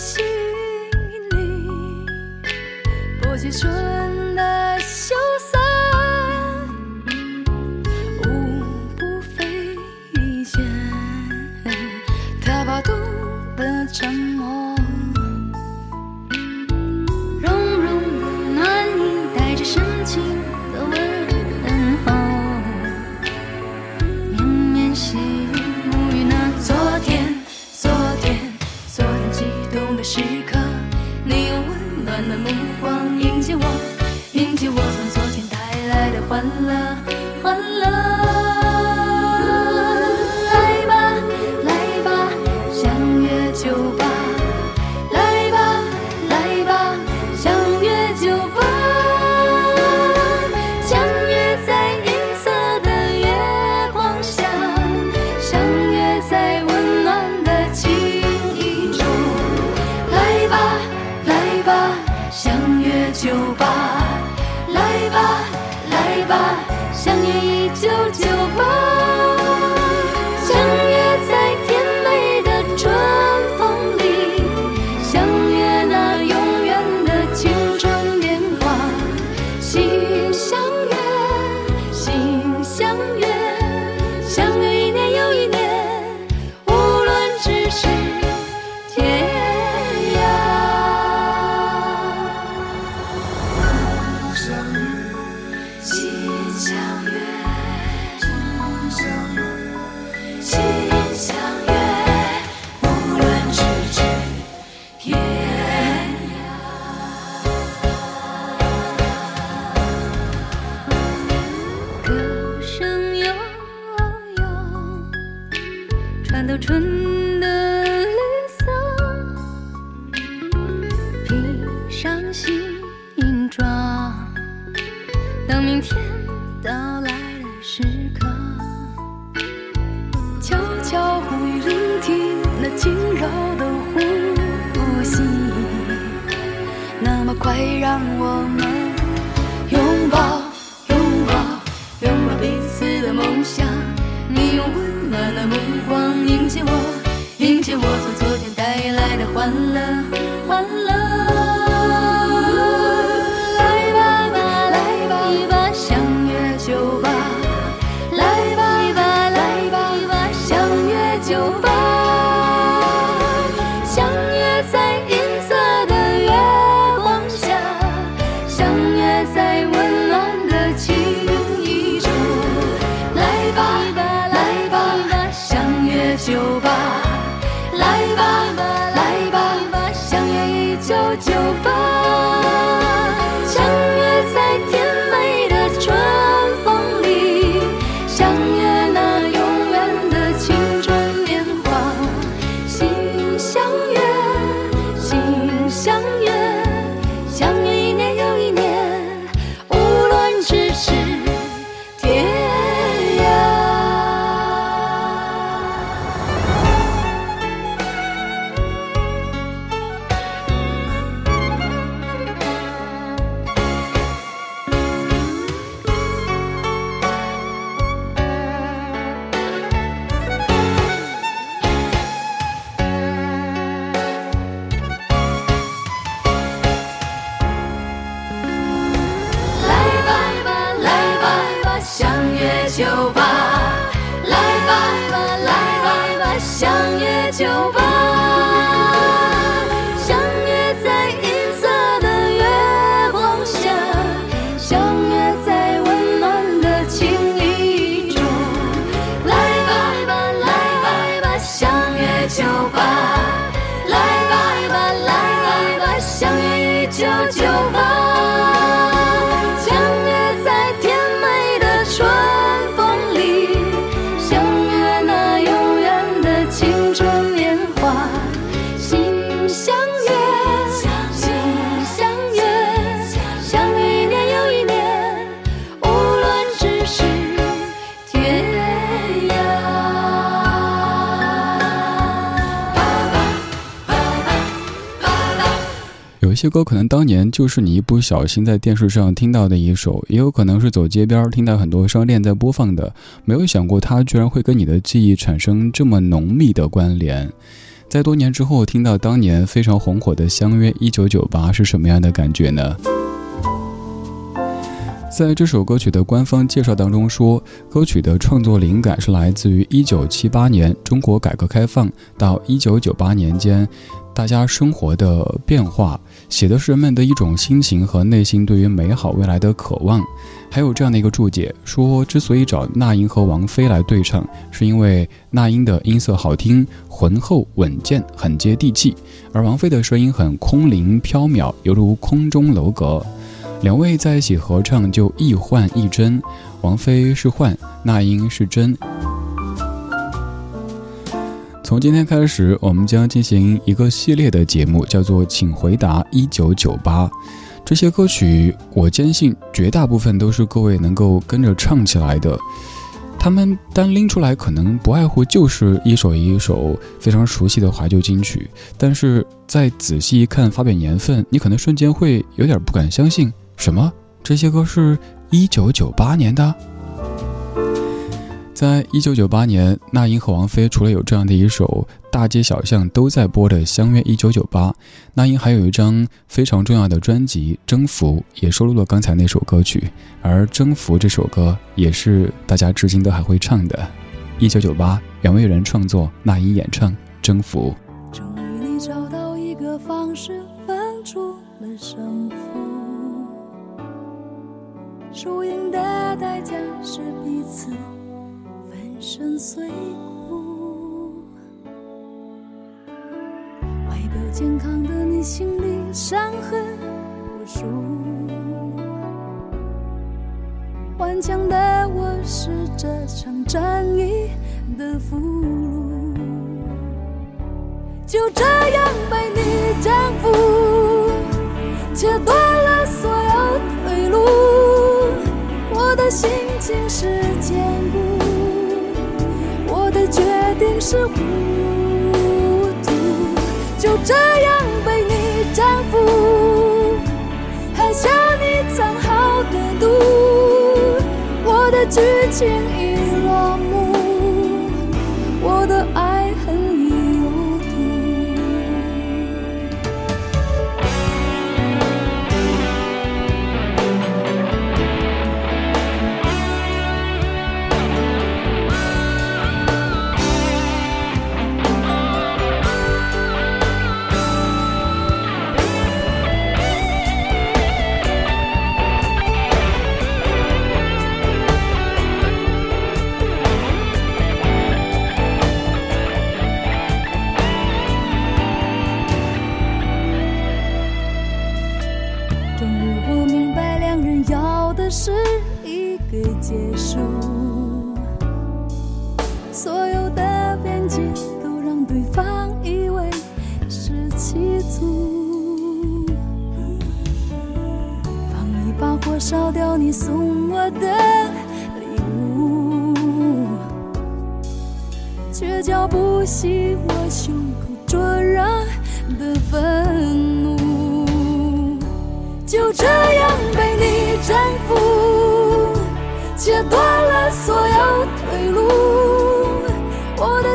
wish 时刻你用温暖的目光迎接我迎接我相约九八来吧来吧相约一九九八。的梦想你用温暖的目光迎接我迎接我从昨天带来的欢乐欢乐。这歌可能当年就是你一不小心在电视上听到的一首，也有可能是走街边听到很多商店在播放的，没有想过它居然会跟你的记忆产生这么浓密的关联。在多年之后听到当年非常红火的《相约一九九八》是什么样的感觉呢？在这首歌曲的官方介绍当中说，歌曲的创作灵感是来自于一九七八年中国改革开放到一九九八年间，大家生活的变化，写的是人们的一种心情和内心对于美好未来的渴望。还有这样的一个注解说，之所以找那英和王菲来对唱，是因为那英的音色好听、浑厚、稳健，很接地气，而王菲的声音很空灵飘渺，犹如空中楼阁。两位在一起合唱就亦幻亦真，王菲是幻，那英是真。从今天开始，我们将进行一个系列的节目，叫做《请回答一九九八》。这些歌曲，我坚信绝大部分都是各位能够跟着唱起来的。他们单拎出来，可能不外乎就是一首一首非常熟悉的怀旧金曲，但是再仔细一看发表年份，你可能瞬间会有点不敢相信。什么？这些歌是一九九八年的？在一九九八年，那英和王菲除了有这样的一首大街小巷都在播的《相约一九九八》，那英还有一张非常重要的专辑《征服》，也收录了刚才那首歌曲。而《征服》这首歌也是大家至今都还会唱的。一九九八，两位人创作，那英演唱《征服》。终于，你找到一个方式，分出了胜负。输赢的代价是彼此粉身碎骨。外表健康的你，心里伤痕无数。顽强的我，是这场战役的俘虏。就这样被你征服，切断了所有退路。我的心情是坚固，是糊涂，就这样被你征服，喝下你藏好的毒，我的剧情已落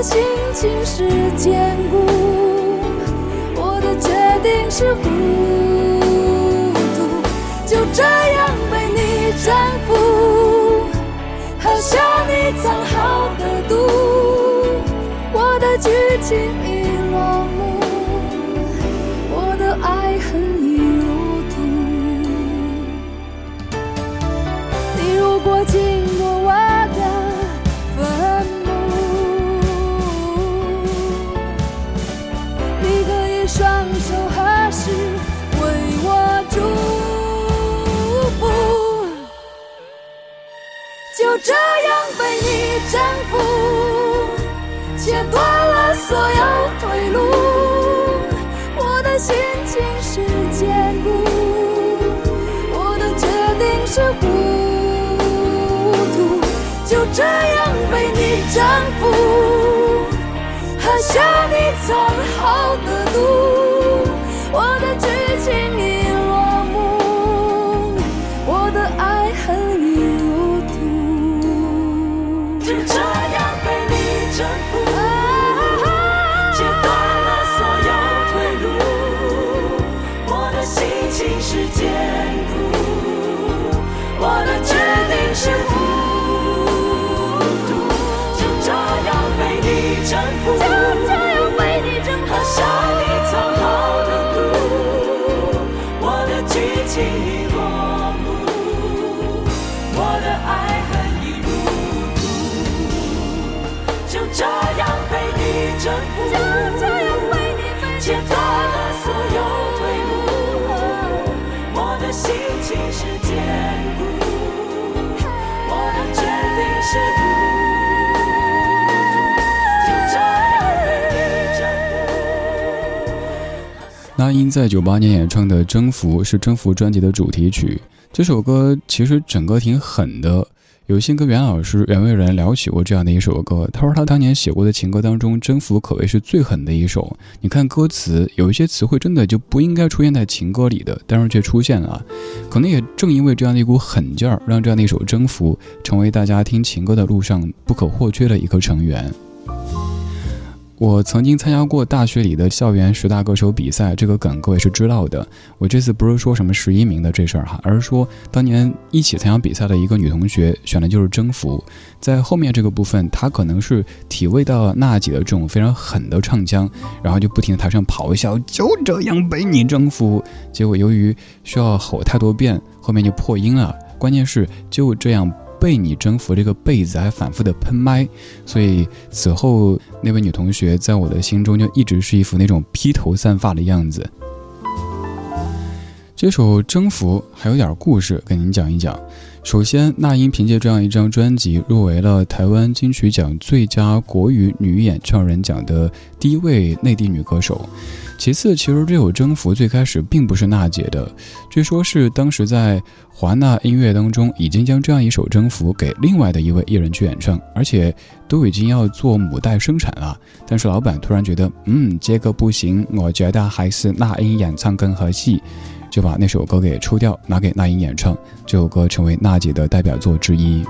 心情是坚固，我的决定是糊涂，就这样被你征服，喝下你藏好的毒，我的剧情福，喝下你藏好的毒。我的所有退路。我的心情是坚，那英在九八年演唱的《征服》是《征服》专辑的主题曲。这首歌其实整个挺狠的。有幸跟袁老师、袁惟仁聊起过这样的一首歌，他说他当年写过的情歌当中，《征服》可谓是最狠的一首。你看歌词，有一些词汇真的就不应该出现在情歌里的，但是却出现了。可能也正因为这样的一股狠劲儿，让这样的一首《征服》成为大家听情歌的路上不可或缺的一个成员。我曾经参加过大学里的校园十大歌手比赛，这个梗各位是知道的。我这次不是说什么十一名的这事儿哈，而是说当年一起参加比赛的一个女同学选的就是《征服》。在后面这个部分，她可能是体味到娜姐的这种非常狠的唱腔，然后就不停的台上咆哮，就这样被你征服。结果由于需要吼太多遍，后面就破音了。关键是就这样。被你征服这个被子还反复的喷麦，所以此后那位女同学在我的心中就一直是一副那种披头散发的样子。这首《征服》还有点故事跟您讲一讲。首先，那英凭借这样一张专辑入围了台湾金曲奖最佳国语女演唱人奖的第一位内地女歌手。其次，其实这首《征服》最开始并不是娜姐的，据说是当时在华纳音乐当中已经将这样一首《征服》给另外的一位艺人去演唱，而且都已经要做母带生产了。但是老板突然觉得，嗯，这个不行，我觉得还是那英演唱更合适。就把那首歌给抽掉，拿给那英演唱。这首歌成为娜姐的代表作之一。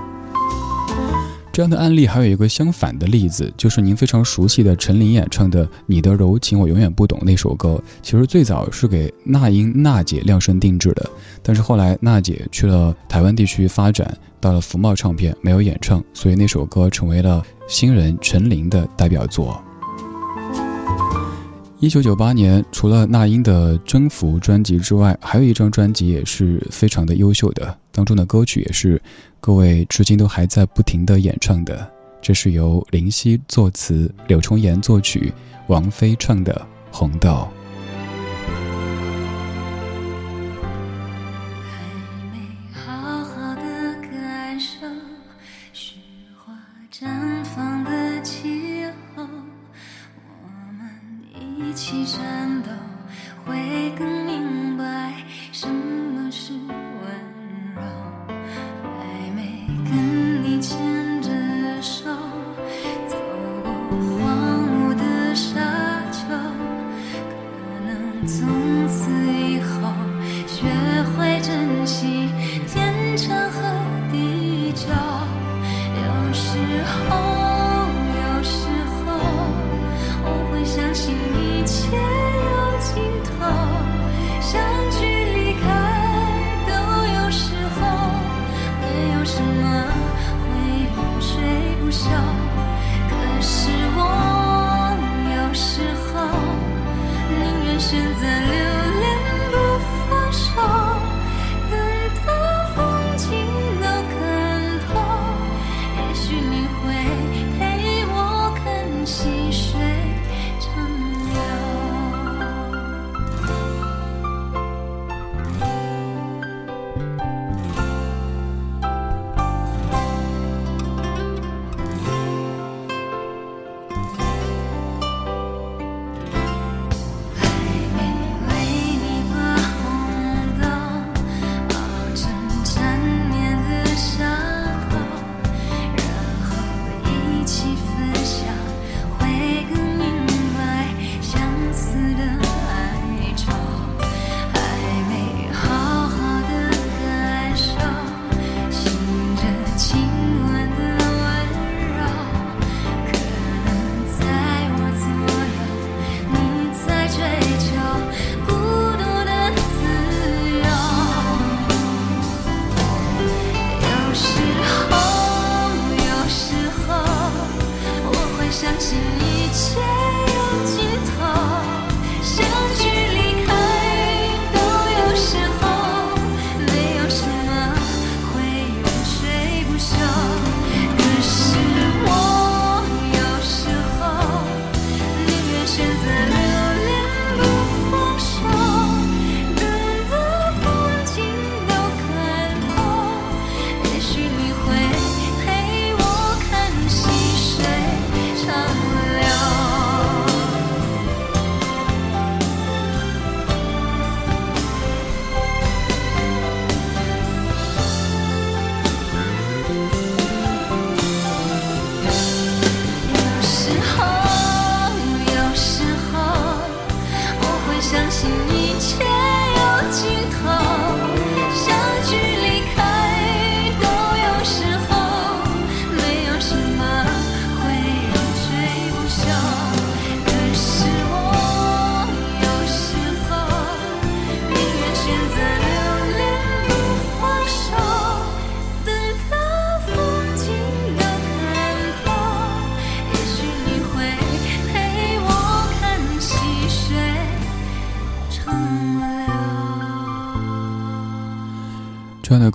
这样的案例还有一个相反的例子，就是您非常熟悉的陈琳演唱的《你的柔情我永远不懂》那首歌，其实最早是给那英娜姐量身定制的，但是后来娜姐去了台湾地区发展，到了福茂唱片没有演唱，所以那首歌成为了新人陈琳的代表作。一九九八年，除了那英的《征服》专辑之外，还有一张专辑也是非常的优秀的，当中的歌曲也是各位至今都还在不停的演唱的。这是由林夕作词，柳重言作曲，王菲唱的《红豆》。一起战斗会更明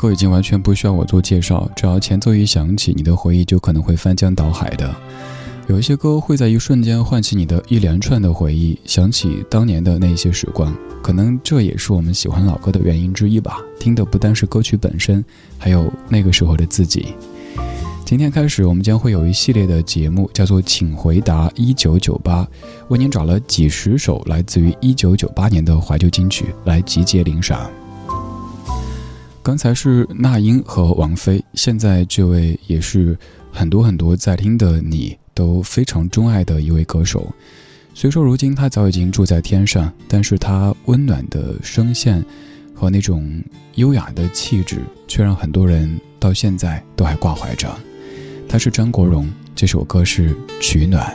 歌已经完全不需要我做介绍，只要前奏一响起，你的回忆就可能会翻江倒海的。有一些歌会在一瞬间唤起你的一连串的回忆，想起当年的那些时光，可能这也是我们喜欢老歌的原因之一吧。听的不单是歌曲本身，还有那个时候的自己。今天开始，我们将会有一系列的节目，叫做《请回答一九九八》，为您找了几十首来自于一九九八年的怀旧金曲来集结领赏。刚才是那英和王菲，现在这位也是很多很多在听的你。都非常钟爱的一位歌手，虽说如今他早已经住在天上，但是他温暖的声线和那种优雅的气质，却让很多人到现在都还挂怀着。他是张国荣，这首歌是《取暖》。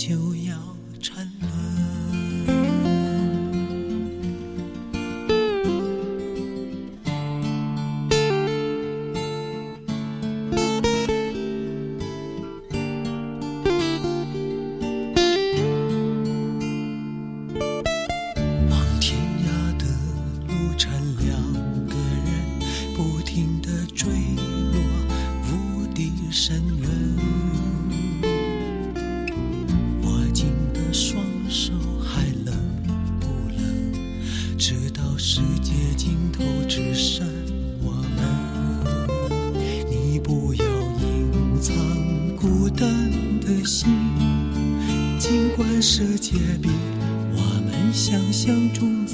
秋。心，尽管世界比我们想象中